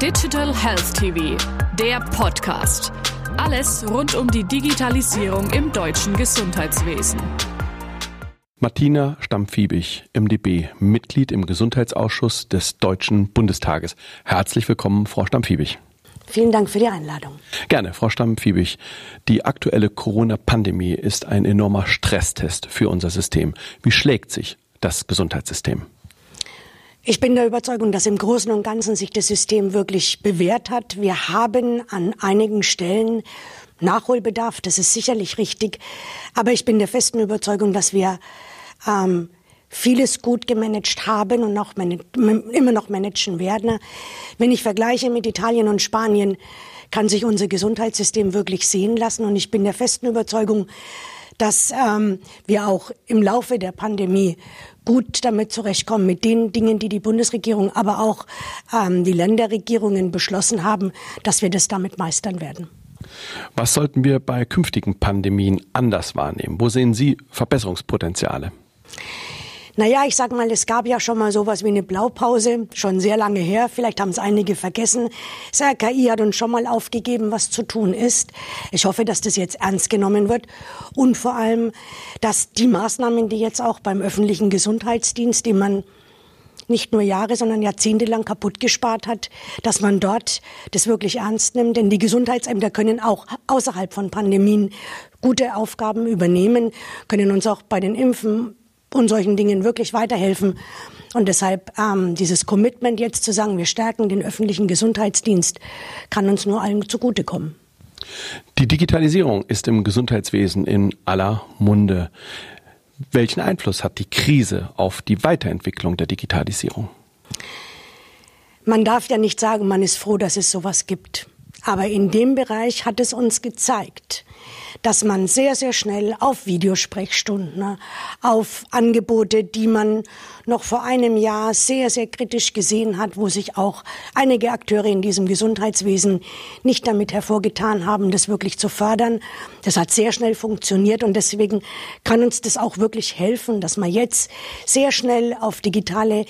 Digital Health TV, der Podcast. Alles rund um die Digitalisierung im deutschen Gesundheitswesen. Martina Stampfiebig, MdB, Mitglied im Gesundheitsausschuss des Deutschen Bundestages. Herzlich willkommen, Frau Stampfiebig. Vielen Dank für die Einladung. Gerne, Frau Stammfiebig. Die aktuelle Corona-Pandemie ist ein enormer Stresstest für unser System. Wie schlägt sich das Gesundheitssystem? Ich bin der Überzeugung, dass im Großen und Ganzen sich das System wirklich bewährt hat. Wir haben an einigen Stellen Nachholbedarf, das ist sicherlich richtig. Aber ich bin der festen Überzeugung, dass wir ähm, vieles gut gemanagt haben und noch immer noch managen werden. Wenn ich vergleiche mit Italien und Spanien, kann sich unser Gesundheitssystem wirklich sehen lassen. Und ich bin der festen Überzeugung, dass ähm, wir auch im Laufe der Pandemie gut damit zurechtkommen, mit den Dingen, die die Bundesregierung, aber auch ähm, die Länderregierungen beschlossen haben, dass wir das damit meistern werden. Was sollten wir bei künftigen Pandemien anders wahrnehmen? Wo sehen Sie Verbesserungspotenziale? Naja, ich sag mal, es gab ja schon mal sowas wie eine Blaupause, schon sehr lange her. Vielleicht haben es einige vergessen. Das RKI hat uns schon mal aufgegeben, was zu tun ist. Ich hoffe, dass das jetzt ernst genommen wird. Und vor allem, dass die Maßnahmen, die jetzt auch beim öffentlichen Gesundheitsdienst, die man nicht nur Jahre, sondern Jahrzehnte lang kaputt gespart hat, dass man dort das wirklich ernst nimmt. Denn die Gesundheitsämter können auch außerhalb von Pandemien gute Aufgaben übernehmen, können uns auch bei den Impfen und solchen Dingen wirklich weiterhelfen. Und deshalb ähm, dieses Commitment jetzt zu sagen, wir stärken den öffentlichen Gesundheitsdienst, kann uns nur allen zugutekommen. Die Digitalisierung ist im Gesundheitswesen in aller Munde. Welchen Einfluss hat die Krise auf die Weiterentwicklung der Digitalisierung? Man darf ja nicht sagen, man ist froh, dass es sowas gibt. Aber in dem Bereich hat es uns gezeigt, dass man sehr, sehr schnell auf Videosprechstunden, auf Angebote, die man noch vor einem Jahr sehr, sehr kritisch gesehen hat, wo sich auch einige Akteure in diesem Gesundheitswesen nicht damit hervorgetan haben, das wirklich zu fördern. Das hat sehr schnell funktioniert und deswegen kann uns das auch wirklich helfen, dass man jetzt sehr schnell auf digitale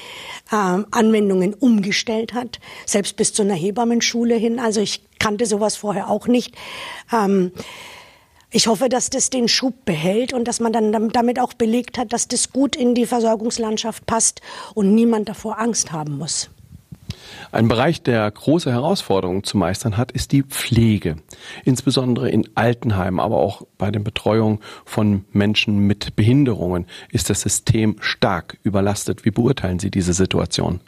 Anwendungen umgestellt hat, selbst bis zu einer Hebammenschule hin. Also ich kannte sowas vorher auch nicht. Ähm, ich hoffe, dass das den Schub behält und dass man dann damit auch belegt hat, dass das gut in die Versorgungslandschaft passt und niemand davor Angst haben muss. Ein Bereich, der große Herausforderungen zu meistern hat, ist die Pflege. Insbesondere in Altenheimen, aber auch bei der Betreuung von Menschen mit Behinderungen ist das System stark überlastet. Wie beurteilen Sie diese Situation?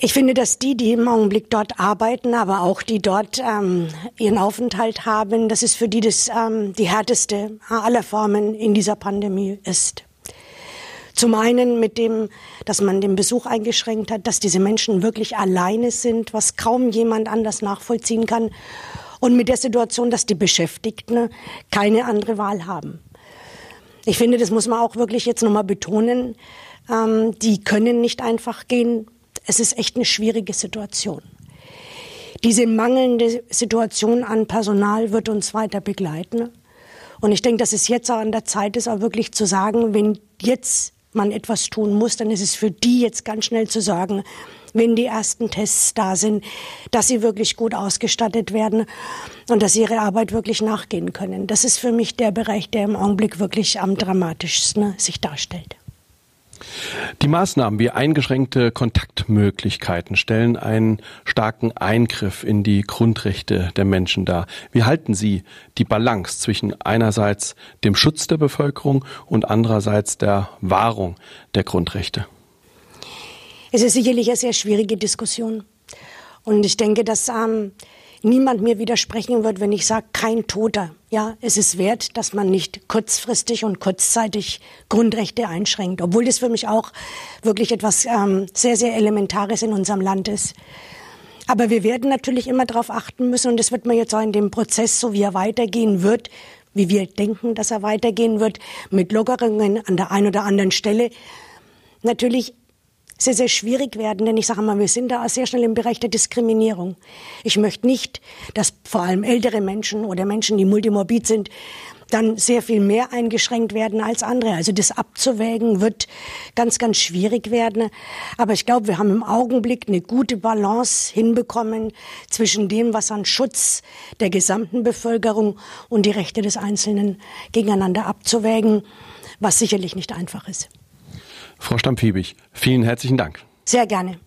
Ich finde, dass die, die im Augenblick dort arbeiten, aber auch die dort ähm, ihren Aufenthalt haben, dass es für die das ähm, die härteste aller Formen in dieser Pandemie ist. Zum einen mit dem, dass man den Besuch eingeschränkt hat, dass diese Menschen wirklich alleine sind, was kaum jemand anders nachvollziehen kann. Und mit der Situation, dass die Beschäftigten keine andere Wahl haben. Ich finde, das muss man auch wirklich jetzt nochmal betonen. Ähm, die können nicht einfach gehen es ist echt eine schwierige Situation. Diese mangelnde Situation an Personal wird uns weiter begleiten. Und ich denke, dass es jetzt auch an der Zeit ist, auch wirklich zu sagen, wenn jetzt man etwas tun muss, dann ist es für die jetzt ganz schnell zu sagen, wenn die ersten Tests da sind, dass sie wirklich gut ausgestattet werden und dass sie ihre Arbeit wirklich nachgehen können. Das ist für mich der Bereich, der im Augenblick wirklich am dramatischsten sich darstellt. Die Maßnahmen wie eingeschränkte Kontaktmöglichkeiten stellen einen starken Eingriff in die Grundrechte der Menschen dar. Wie halten Sie die Balance zwischen einerseits dem Schutz der Bevölkerung und andererseits der Wahrung der Grundrechte? Es ist sicherlich eine sehr schwierige Diskussion. Und ich denke, dass ähm, niemand mir widersprechen wird, wenn ich sage, kein Toter. Ja, es ist wert, dass man nicht kurzfristig und kurzzeitig Grundrechte einschränkt, obwohl das für mich auch wirklich etwas ähm, sehr, sehr Elementares in unserem Land ist. Aber wir werden natürlich immer darauf achten müssen, und das wird man jetzt auch in dem Prozess, so wie er weitergehen wird, wie wir denken, dass er weitergehen wird, mit Lockerungen an der einen oder anderen Stelle, natürlich sehr, sehr schwierig werden, denn ich sage mal, wir sind da sehr schnell im Bereich der Diskriminierung. Ich möchte nicht, dass vor allem ältere Menschen oder Menschen, die multimorbid sind, dann sehr viel mehr eingeschränkt werden als andere. Also das abzuwägen wird ganz, ganz schwierig werden. Aber ich glaube, wir haben im Augenblick eine gute Balance hinbekommen zwischen dem, was an Schutz der gesamten Bevölkerung und die Rechte des Einzelnen gegeneinander abzuwägen, was sicherlich nicht einfach ist. Frau Stampfiebig, vielen herzlichen Dank. Sehr gerne.